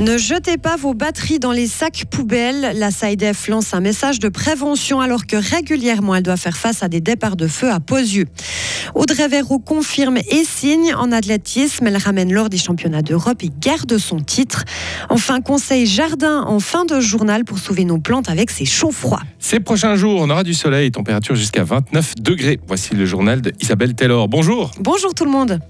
Ne jetez pas vos batteries dans les sacs poubelles. La SAIDEF lance un message de prévention alors que régulièrement elle doit faire face à des départs de feu à Posieux. Audrey Verrou confirme et signe en athlétisme. Elle ramène l'or des championnats d'Europe et garde son titre. Enfin, conseil jardin en fin de journal pour sauver nos plantes avec ses chauds froids. Ces prochains jours, on aura du soleil, température jusqu'à 29 degrés. Voici le journal d'Isabelle Taylor. Bonjour. Bonjour tout le monde.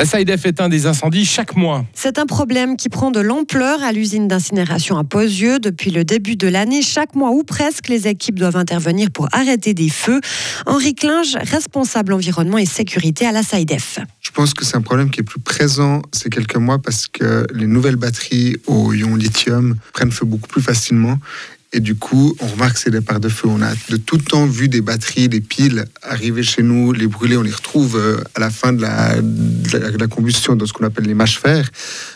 La SAIDEF éteint des incendies chaque mois. C'est un problème qui prend de l'ampleur à l'usine d'incinération à Posieux. Depuis le début de l'année, chaque mois ou presque, les équipes doivent intervenir pour arrêter des feux. Henri Klinge, responsable environnement et sécurité à la SAIDEF. Je pense que c'est un problème qui est plus présent ces quelques mois parce que les nouvelles batteries au ion lithium prennent feu beaucoup plus facilement et du coup, on remarque ces départs de feu. On a de tout temps vu des batteries, des piles arriver chez nous, les brûler. On les retrouve euh, à la fin de la, la, combustion dans ce qu'on appelle les mâches fer.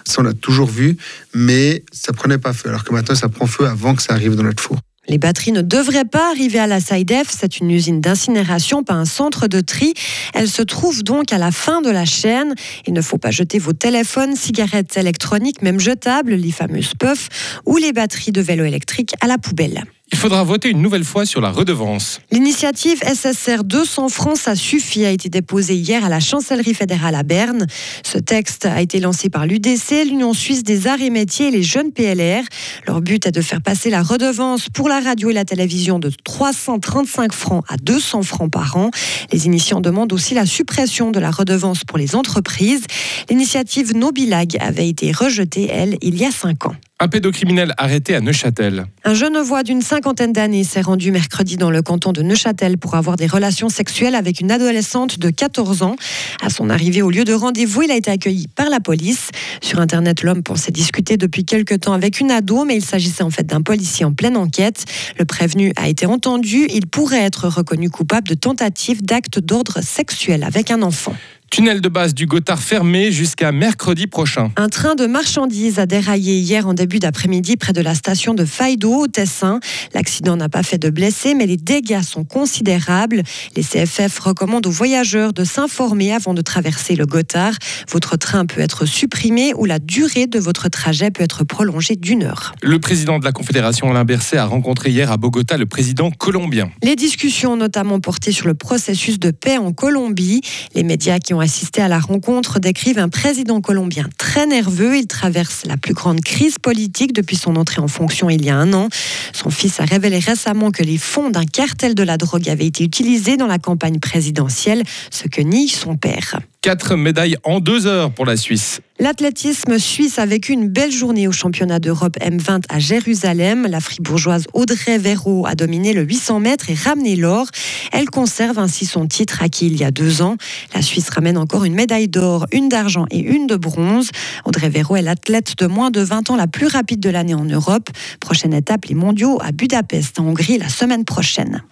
Ça, on a toujours vu, mais ça prenait pas feu. Alors que maintenant, ça prend feu avant que ça arrive dans notre four. Les batteries ne devraient pas arriver à la SAIDEF. C'est une usine d'incinération, pas un centre de tri. Elle se trouve donc à la fin de la chaîne. Il ne faut pas jeter vos téléphones, cigarettes électroniques, même jetables, les fameuses puffs, ou les batteries de vélo électrique à la poubelle. Il faudra voter une nouvelle fois sur la redevance. L'initiative SSR 200 francs, ça suffit, a été déposée hier à la chancellerie fédérale à Berne. Ce texte a été lancé par l'UDC, l'Union suisse des arts et métiers et les jeunes PLR. Leur but est de faire passer la redevance pour la radio et la télévision de 335 francs à 200 francs par an. Les initiants demandent aussi la suppression de la redevance pour les entreprises. L'initiative Nobilag avait été rejetée, elle, il y a cinq ans. Un pédocriminel arrêté à Neuchâtel. Un jeune voix d'une cinquantaine d'années s'est rendu mercredi dans le canton de Neuchâtel pour avoir des relations sexuelles avec une adolescente de 14 ans. À son arrivée au lieu de rendez-vous, il a été accueilli par la police. Sur Internet, l'homme pensait discuter depuis quelque temps avec une ado, mais il s'agissait en fait d'un policier en pleine enquête. Le prévenu a été entendu. Il pourrait être reconnu coupable de tentative d'acte d'ordre sexuel avec un enfant. Tunnel de base du Gothard fermé jusqu'à mercredi prochain. Un train de marchandises a déraillé hier en début d'après-midi près de la station de Faido au Tessin. L'accident n'a pas fait de blessés, mais les dégâts sont considérables. Les CFF recommandent aux voyageurs de s'informer avant de traverser le Gothard. Votre train peut être supprimé ou la durée de votre trajet peut être prolongée d'une heure. Le président de la Confédération Alain Berset a rencontré hier à Bogota le président colombien. Les discussions ont notamment porté sur le processus de paix en Colombie. Les médias qui ont assisté à la rencontre décrivent un président colombien très nerveux. Il traverse la plus grande crise politique depuis son entrée en fonction il y a un an. Son fils a révélé récemment que les fonds d'un cartel de la drogue avaient été utilisés dans la campagne présidentielle, ce que nie son père. Quatre médailles en deux heures pour la Suisse. L'athlétisme suisse a vécu une belle journée au championnat d'Europe M20 à Jérusalem. La fribourgeoise Audrey Véraud a dominé le 800 mètres et ramené l'or. Elle conserve ainsi son titre acquis il y a deux ans. La Suisse ramène encore une médaille d'or, une d'argent et une de bronze. Audrey Véraud est l'athlète de moins de 20 ans la plus rapide de l'année en Europe. Prochaine étape, les mondiaux à Budapest en Hongrie la semaine prochaine.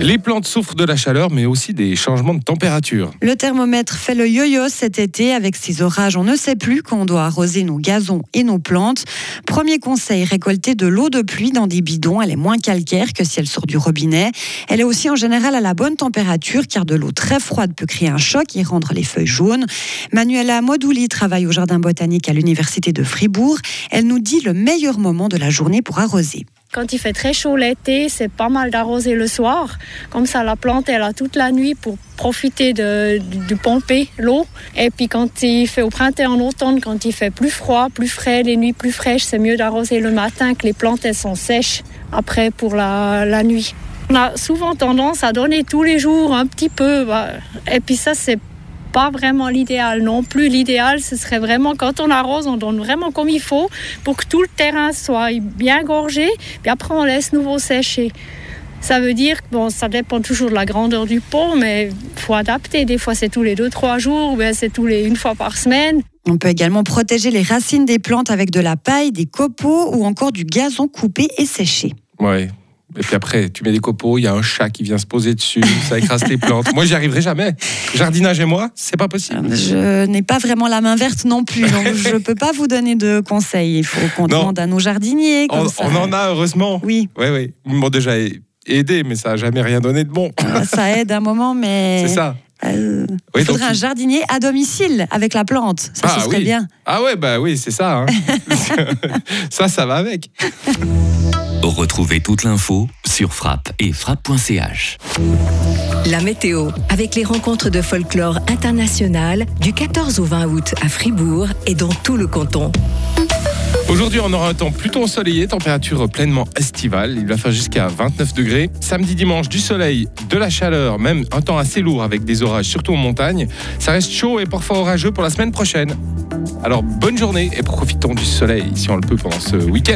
Les plantes souffrent de la chaleur, mais aussi des changements de température. Le thermomètre fait le yo-yo cet été. Avec ces orages, on ne sait plus quand on doit arroser nos gazons et nos plantes. Premier conseil, récolter de l'eau de pluie dans des bidons. Elle est moins calcaire que si elle sort du robinet. Elle est aussi en général à la bonne température, car de l'eau très froide peut créer un choc et rendre les feuilles jaunes. Manuela Modouli travaille au jardin botanique à l'université de Fribourg. Elle nous dit le meilleur moment de la journée pour arroser. Quand il fait très chaud l'été, c'est pas mal d'arroser le soir. Comme ça, la plante, elle a toute la nuit pour profiter de, pomper l'eau. Et puis quand il fait au printemps, en automne, quand il fait plus froid, plus frais, les nuits plus fraîches, c'est mieux d'arroser le matin que les plantes, elles sont sèches après pour la, nuit. On a souvent tendance à donner tous les jours un petit peu. Bah, et puis ça, c'est pas vraiment l'idéal non plus. L'idéal, ce serait vraiment quand on arrose, on donne vraiment comme il faut pour que tout le terrain soit bien gorgé. Puis après, on laisse nouveau sécher. Ça veut dire que bon, ça dépend toujours de la grandeur du pot, mais il faut adapter. Des fois, c'est tous les deux, trois jours, ou c'est tous les une fois par semaine. On peut également protéger les racines des plantes avec de la paille, des copeaux ou encore du gazon coupé et séché. Ouais, et puis après, tu mets des copeaux, il y a un chat qui vient se poser dessus, ça écrase tes plantes. Moi, j'y arriverai jamais. Jardinage et moi, c'est pas possible. Je n'ai pas vraiment la main verte non plus, donc je peux pas vous donner de conseils. Il faut qu'on demande à nos jardiniers. on, en a heureusement. Oui. Oui, oui. Ils m'ont déjà aidé, mais ça n'a jamais rien donné de bon. Ah, ça aide un moment, mais. C'est ça. Euh, Oui, il faudrait donc- un jardinier à domicile avec la plante. Ça, Ah ce serait oui. bien. Ah ouais, bah oui, c'est ça. hein. ça, ça va avec. Retrouvez toute l'info sur frappe et frappe.ch. La météo, avec les rencontres de folklore international du 14 au 20 août à Fribourg et dans tout le canton. Aujourd'hui, on aura un temps plutôt ensoleillé, température pleinement estivale. Il va faire jusqu'à 29 degrés. Samedi, dimanche, du soleil, de la chaleur, même un temps assez lourd avec des orages, surtout en montagne. Ça reste chaud et parfois orageux pour la semaine prochaine. Alors, bonne journée et profitons du soleil si on le peut pendant ce week-end.